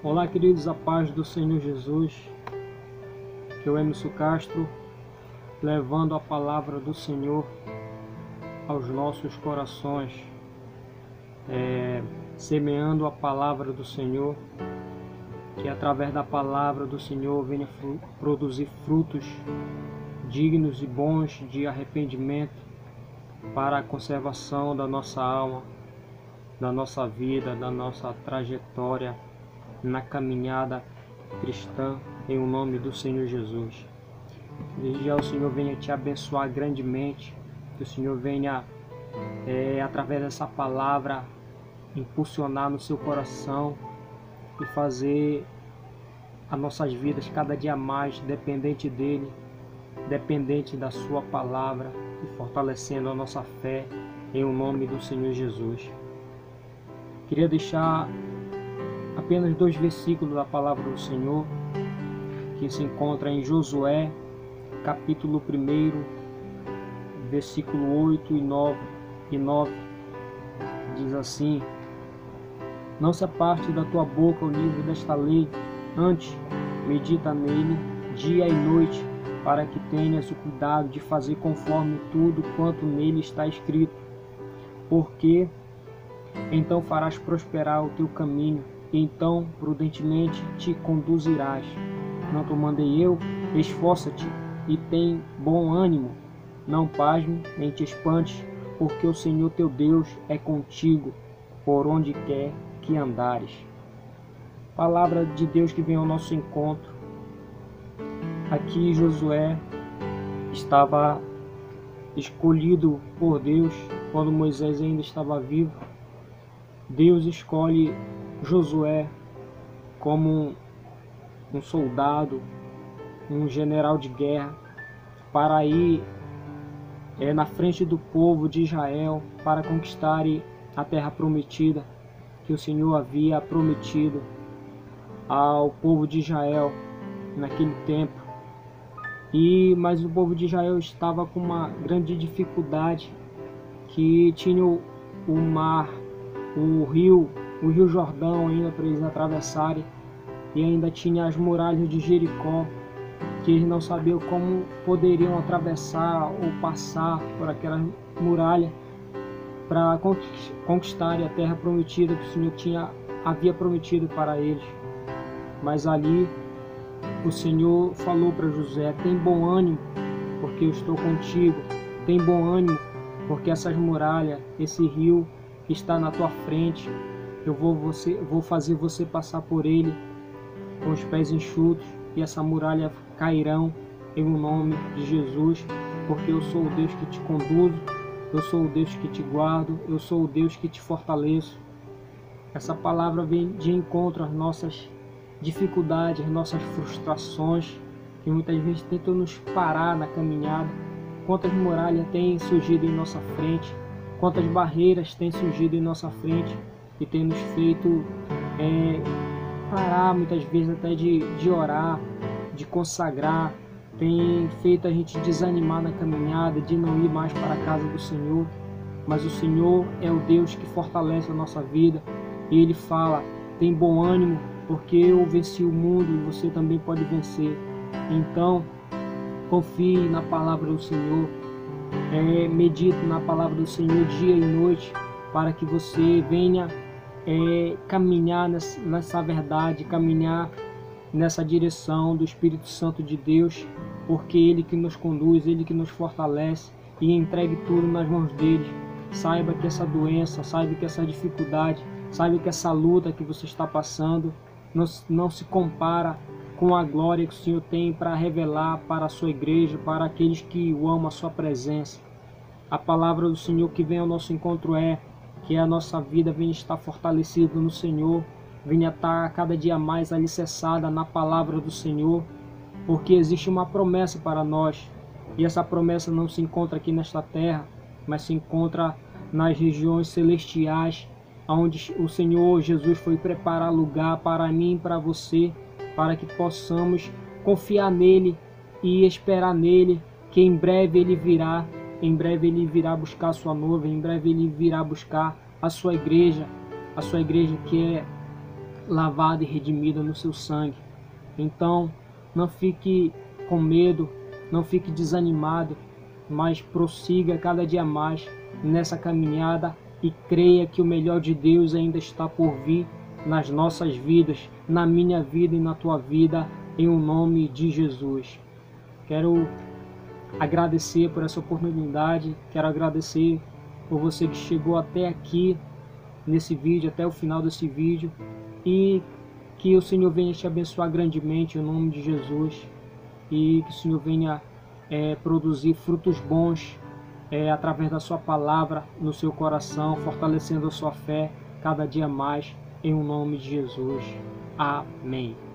Olá, queridos, a paz do Senhor Jesus. Eu, Emerson Castro, levando a palavra do Senhor aos nossos corações, é, semeando a palavra do Senhor, que através da palavra do Senhor venha produzir frutos dignos e bons de arrependimento para a conservação da nossa alma, da nossa vida, da nossa trajetória na caminhada cristã, em o nome do Senhor Jesus. Desde já o Senhor venha te abençoar grandemente, que o Senhor venha, é, através dessa palavra, impulsionar no seu coração e fazer as nossas vidas cada dia mais dependente dele, dependente da sua palavra e fortalecendo a nossa fé em o nome do Senhor Jesus. Queria deixar apenas dois versículos da palavra do Senhor que se encontra em Josué, capítulo 1, versículo 8 e 9, e 9. Diz assim: Não se aparte da tua boca o livro desta lei, antes medita nele dia e noite, para que tenhas o cuidado de fazer conforme tudo quanto nele está escrito. Porque então farás prosperar o teu caminho, então prudentemente te conduzirás. Não te mandei eu, esforça-te e tem bom ânimo. Não pasme nem te espantes, porque o Senhor teu Deus é contigo por onde quer que andares. Palavra de Deus que vem ao nosso encontro. Aqui Josué estava escolhido por Deus quando Moisés ainda estava vivo. Deus escolhe Josué como um soldado, um general de guerra, para ir é, na frente do povo de Israel para conquistar a terra prometida que o Senhor havia prometido ao povo de Israel naquele tempo. E mas o povo de Israel estava com uma grande dificuldade que tinha o, o mar, o rio, o rio Jordão ainda para eles atravessarem e ainda tinha as muralhas de Jericó, que eles não sabiam como poderiam atravessar ou passar por aquela muralha para conquistar a terra prometida que o Senhor tinha, havia prometido para eles. Mas ali o Senhor falou para José: tem bom ânimo, porque eu estou contigo. Tem bom ânimo, porque essas muralhas, esse rio que está na tua frente, eu vou, você, vou fazer você passar por ele com os pés enxutos, e essa muralha cairão em o nome de Jesus, porque eu sou o Deus que te conduzo, eu sou o Deus que te guardo, eu sou o Deus que te fortaleço. Essa palavra vem de encontro às nossas dificuldades, às nossas frustrações, que muitas vezes tentam nos parar na caminhada. Quantas muralhas têm surgido em nossa frente, quantas barreiras têm surgido em nossa frente e têm nos feito é, parar muitas vezes até de, de orar, de consagrar, tem feito a gente desanimar na caminhada, de não ir mais para a casa do Senhor. Mas o Senhor é o Deus que fortalece a nossa vida e Ele fala: tem bom ânimo, porque eu venci o mundo e você também pode vencer. Então, confie na palavra do Senhor, é, medite na palavra do Senhor dia e noite, para que você venha é caminhar nessa verdade, caminhar nessa direção do Espírito Santo de Deus, porque Ele que nos conduz, Ele que nos fortalece e entregue tudo nas mãos dele. Saiba que essa doença, saiba que essa dificuldade, saiba que essa luta que você está passando não, não se compara com a glória que o Senhor tem para revelar para a sua igreja, para aqueles que o amam a sua presença. A palavra do Senhor que vem ao nosso encontro é que a nossa vida venha estar fortalecida no Senhor, venha estar cada dia mais alicerçada na palavra do Senhor, porque existe uma promessa para nós, e essa promessa não se encontra aqui nesta terra, mas se encontra nas regiões celestiais, onde o Senhor Jesus foi preparar lugar para mim e para você, para que possamos confiar nele e esperar nele, que em breve ele virá em breve ele virá buscar a sua noiva, em breve ele virá buscar a sua igreja, a sua igreja que é lavada e redimida no seu sangue. Então, não fique com medo, não fique desanimado, mas prossiga cada dia mais nessa caminhada e creia que o melhor de Deus ainda está por vir nas nossas vidas, na minha vida e na tua vida, em o um nome de Jesus. Quero agradecer por essa oportunidade, quero agradecer por você que chegou até aqui nesse vídeo, até o final desse vídeo e que o Senhor venha te abençoar grandemente em nome de Jesus e que o Senhor venha é, produzir frutos bons é, através da sua palavra no seu coração, fortalecendo a sua fé cada dia mais em o nome de Jesus. Amém.